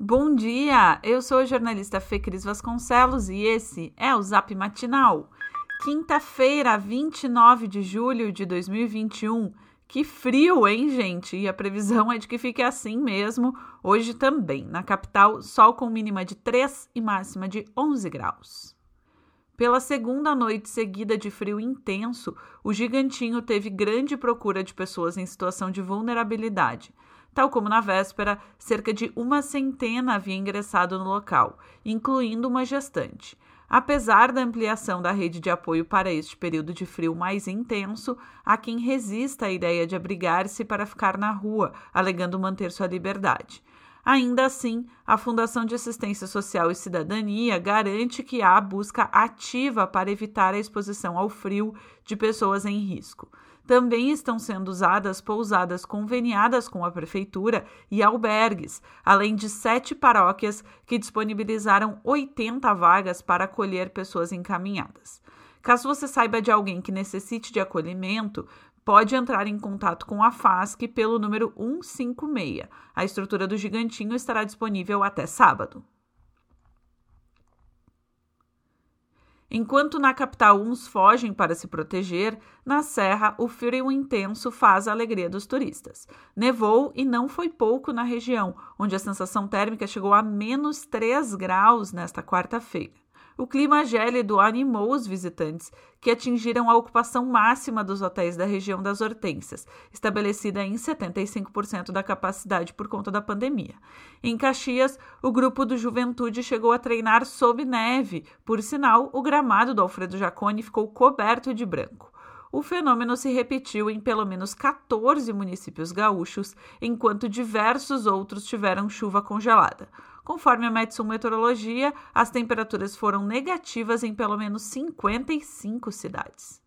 Bom dia! Eu sou a jornalista Fê Cris Vasconcelos e esse é o Zap Matinal. Quinta-feira, 29 de julho de 2021. Que frio, hein, gente? E a previsão é de que fique assim mesmo hoje também. Na capital, sol com mínima de 3 e máxima de 11 graus. Pela segunda noite seguida de frio intenso, o gigantinho teve grande procura de pessoas em situação de vulnerabilidade. Tal como na véspera, cerca de uma centena havia ingressado no local, incluindo uma gestante. Apesar da ampliação da rede de apoio para este período de frio mais intenso, há quem resista à ideia de abrigar-se para ficar na rua, alegando manter sua liberdade. Ainda assim, a Fundação de Assistência Social e Cidadania garante que há busca ativa para evitar a exposição ao frio de pessoas em risco. Também estão sendo usadas pousadas conveniadas com a Prefeitura e albergues, além de sete paróquias que disponibilizaram 80 vagas para acolher pessoas encaminhadas. Caso você saiba de alguém que necessite de acolhimento, pode entrar em contato com a FASC pelo número 156. A estrutura do Gigantinho estará disponível até sábado. Enquanto na capital uns fogem para se proteger, na Serra o frio intenso faz a alegria dos turistas. Nevou e não foi pouco na região, onde a sensação térmica chegou a menos 3 graus nesta quarta-feira. O clima gélido animou os visitantes, que atingiram a ocupação máxima dos hotéis da região das Hortênsias, estabelecida em 75% da capacidade por conta da pandemia. Em Caxias, o grupo do Juventude chegou a treinar sob neve, por sinal, o gramado do Alfredo Jaconi ficou coberto de branco. O fenômeno se repetiu em pelo menos 14 municípios gaúchos, enquanto diversos outros tiveram chuva congelada. Conforme a Metsun Meteorologia, as temperaturas foram negativas em pelo menos 55 cidades.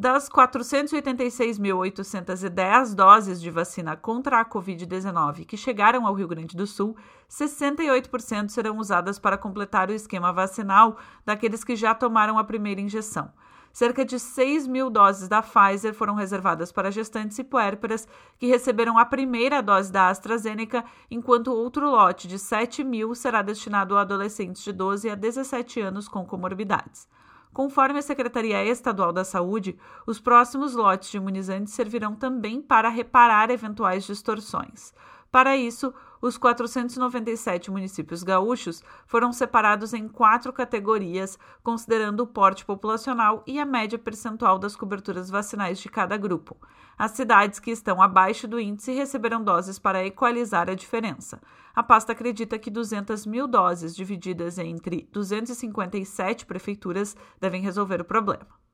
Das 486.810 doses de vacina contra a Covid-19 que chegaram ao Rio Grande do Sul, 68% serão usadas para completar o esquema vacinal daqueles que já tomaram a primeira injeção. Cerca de 6 mil doses da Pfizer foram reservadas para gestantes e puérperas que receberam a primeira dose da AstraZeneca, enquanto outro lote de 7 mil será destinado a adolescentes de 12 a 17 anos com comorbidades. Conforme a Secretaria Estadual da Saúde, os próximos lotes de imunizantes servirão também para reparar eventuais distorções. Para isso, os 497 municípios gaúchos foram separados em quatro categorias, considerando o porte populacional e a média percentual das coberturas vacinais de cada grupo. As cidades que estão abaixo do índice receberão doses para equalizar a diferença. A pasta acredita que 200 mil doses divididas entre 257 prefeituras devem resolver o problema.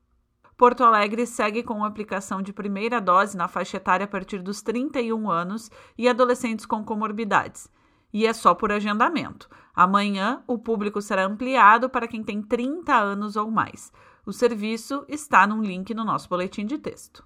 Porto Alegre segue com aplicação de primeira dose na faixa etária a partir dos 31 anos e adolescentes com comorbidades. E é só por agendamento. Amanhã, o público será ampliado para quem tem 30 anos ou mais. O serviço está num link no nosso boletim de texto.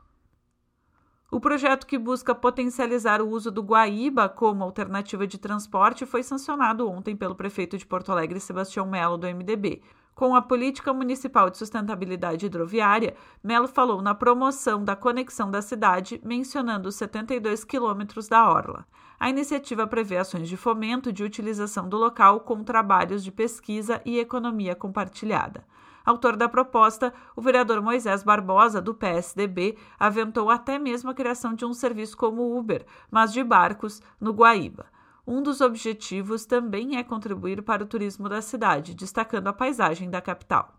O projeto que busca potencializar o uso do Guaíba como alternativa de transporte foi sancionado ontem pelo prefeito de Porto Alegre, Sebastião Melo, do MDB. Com a Política Municipal de Sustentabilidade Hidroviária, Melo falou na promoção da conexão da cidade, mencionando os 72 quilômetros da Orla. A iniciativa prevê ações de fomento de utilização do local com trabalhos de pesquisa e economia compartilhada. Autor da proposta, o vereador Moisés Barbosa, do PSDB, aventou até mesmo a criação de um serviço como Uber, mas de barcos, no Guaíba. Um dos objetivos também é contribuir para o turismo da cidade, destacando a paisagem da capital.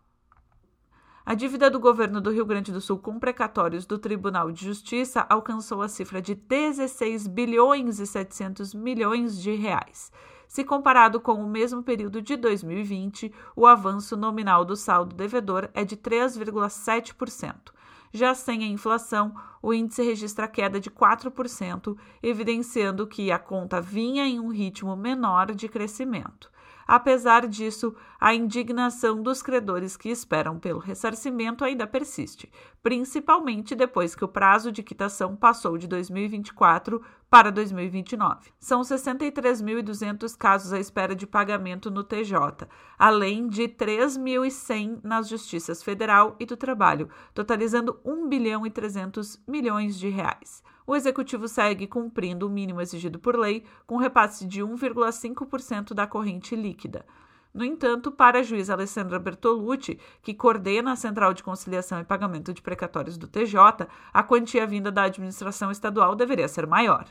A dívida do governo do Rio Grande do Sul com precatórios do Tribunal de Justiça alcançou a cifra de 16 bilhões e 700 milhões de reais. Se comparado com o mesmo período de 2020, o avanço nominal do saldo devedor é de 3,7%. Já sem a inflação, o índice registra queda de 4%, evidenciando que a conta vinha em um ritmo menor de crescimento. Apesar disso, a indignação dos credores que esperam pelo ressarcimento ainda persiste, principalmente depois que o prazo de quitação passou de 2024 para 2029. São 63.200 casos à espera de pagamento no TJ, além de 3.100 nas justiças federal e do trabalho, totalizando 1 bilhão e 300 milhões de reais. O executivo segue cumprindo o mínimo exigido por lei, com repasse de 1,5% da corrente líquida. No entanto, para a juíza Alessandra Bertolucci, que coordena a Central de Conciliação e Pagamento de Precatórios do TJ, a quantia vinda da administração estadual deveria ser maior.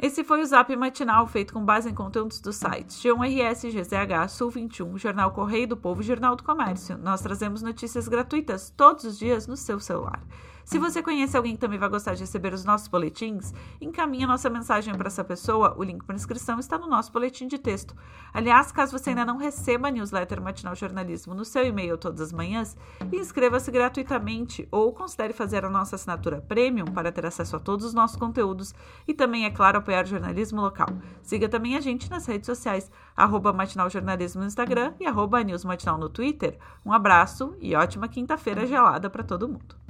Esse foi o Zap Matinal, feito com base em conteúdos dos sites G1RS, GZH, Sul 21, Jornal Correio do Povo e Jornal do Comércio. Nós trazemos notícias gratuitas todos os dias no seu celular. Se você conhece alguém que também vai gostar de receber os nossos boletins, encaminhe nossa mensagem para essa pessoa. O link para inscrição está no nosso boletim de texto. Aliás, caso você ainda não receba a newsletter Matinal Jornalismo no seu e-mail todas as manhãs, inscreva-se gratuitamente ou considere fazer a nossa assinatura premium para ter acesso a todos os nossos conteúdos e também, é claro, apoiar o jornalismo local. Siga também a gente nas redes sociais, arroba Matinal Jornalismo no Instagram e arroba News Matinal no Twitter. Um abraço e ótima quinta-feira gelada para todo mundo.